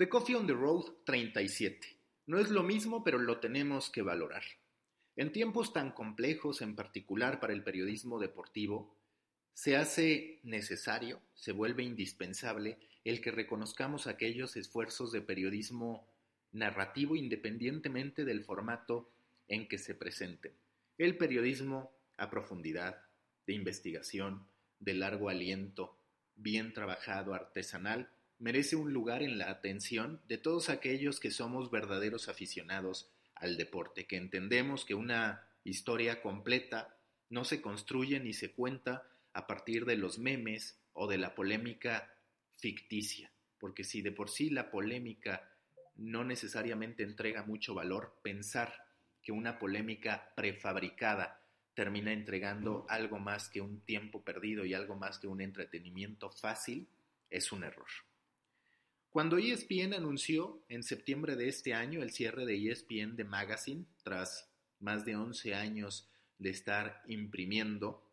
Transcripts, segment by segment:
The Coffee on the Road 37. No es lo mismo, pero lo tenemos que valorar. En tiempos tan complejos, en particular para el periodismo deportivo, se hace necesario, se vuelve indispensable el que reconozcamos aquellos esfuerzos de periodismo narrativo independientemente del formato en que se presenten. El periodismo a profundidad, de investigación, de largo aliento, bien trabajado, artesanal, merece un lugar en la atención de todos aquellos que somos verdaderos aficionados al deporte, que entendemos que una historia completa no se construye ni se cuenta a partir de los memes o de la polémica ficticia, porque si de por sí la polémica no necesariamente entrega mucho valor, pensar que una polémica prefabricada termina entregando algo más que un tiempo perdido y algo más que un entretenimiento fácil es un error. Cuando ESPN anunció en septiembre de este año el cierre de ESPN de Magazine, tras más de 11 años de estar imprimiendo,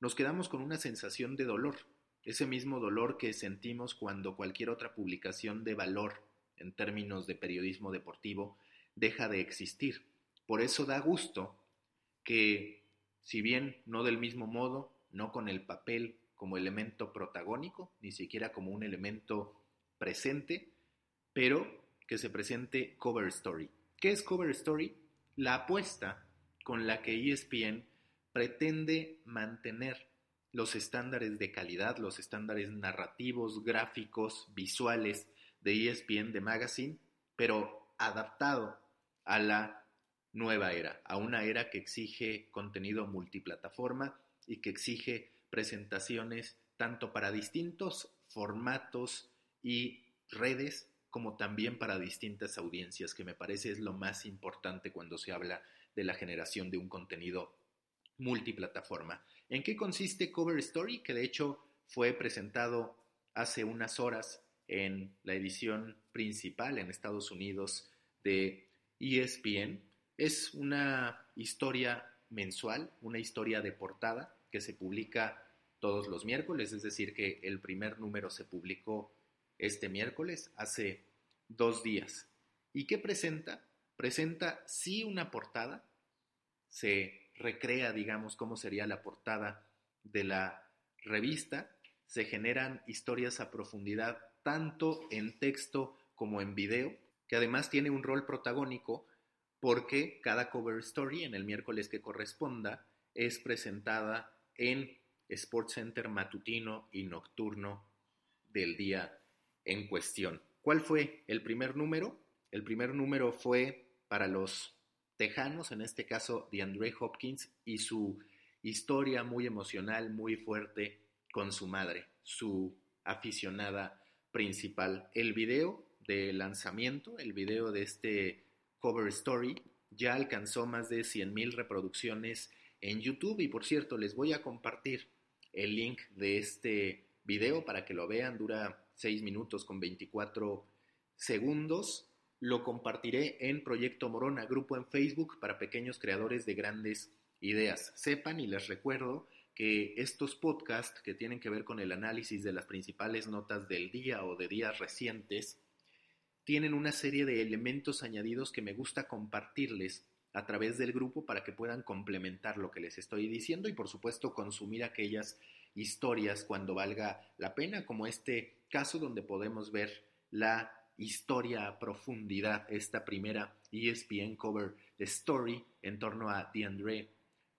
nos quedamos con una sensación de dolor, ese mismo dolor que sentimos cuando cualquier otra publicación de valor en términos de periodismo deportivo deja de existir. Por eso da gusto que, si bien no del mismo modo, no con el papel como elemento protagónico, ni siquiera como un elemento presente, pero que se presente Cover Story. ¿Qué es Cover Story? La apuesta con la que ESPN pretende mantener los estándares de calidad, los estándares narrativos, gráficos, visuales de ESPN de Magazine, pero adaptado a la nueva era, a una era que exige contenido multiplataforma y que exige presentaciones tanto para distintos formatos y redes como también para distintas audiencias, que me parece es lo más importante cuando se habla de la generación de un contenido multiplataforma. ¿En qué consiste Cover Story? Que de hecho fue presentado hace unas horas en la edición principal en Estados Unidos de ESPN. Es una historia mensual, una historia de portada que se publica todos los miércoles, es decir, que el primer número se publicó este miércoles, hace dos días. ¿Y qué presenta? Presenta sí una portada, se recrea, digamos, cómo sería la portada de la revista, se generan historias a profundidad tanto en texto como en video, que además tiene un rol protagónico porque cada cover story en el miércoles que corresponda es presentada en Sports Center matutino y nocturno del día en cuestión. ¿Cuál fue el primer número? El primer número fue para los Tejanos, en este caso de Andre Hopkins, y su historia muy emocional, muy fuerte con su madre, su aficionada principal. El video de lanzamiento, el video de este cover story, ya alcanzó más de 100.000 reproducciones en YouTube y por cierto les voy a compartir el link de este video para que lo vean, dura 6 minutos con 24 segundos. Lo compartiré en Proyecto Morona, grupo en Facebook para pequeños creadores de grandes ideas. Sepan y les recuerdo que estos podcasts que tienen que ver con el análisis de las principales notas del día o de días recientes, tienen una serie de elementos añadidos que me gusta compartirles a través del grupo para que puedan complementar lo que les estoy diciendo y por supuesto consumir aquellas historias cuando valga la pena, como este caso donde podemos ver la historia a profundidad, esta primera ESPN Cover Story en torno a DeAndre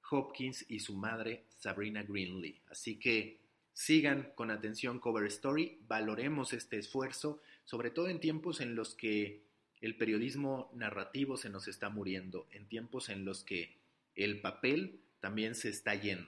Hopkins y su madre Sabrina Greenlee. Así que sigan con atención Cover Story, valoremos este esfuerzo, sobre todo en tiempos en los que el periodismo narrativo se nos está muriendo, en tiempos en los que el papel también se está yendo.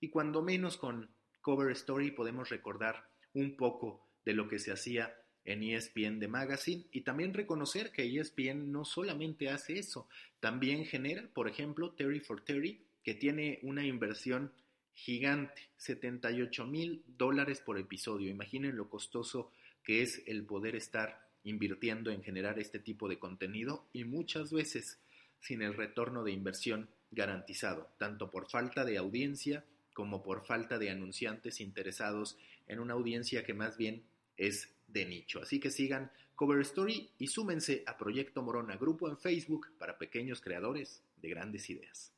Y cuando menos con Cover Story podemos recordar un poco de lo que se hacía en ESPN de Magazine y también reconocer que ESPN no solamente hace eso, también genera, por ejemplo, Terry for Terry, que tiene una inversión gigante, 78 mil dólares por episodio. Imaginen lo costoso que es el poder estar invirtiendo en generar este tipo de contenido y muchas veces sin el retorno de inversión garantizado, tanto por falta de audiencia como por falta de anunciantes interesados en una audiencia que más bien es de nicho. Así que sigan Cover Story y súmense a Proyecto Morona, grupo en Facebook para pequeños creadores de grandes ideas.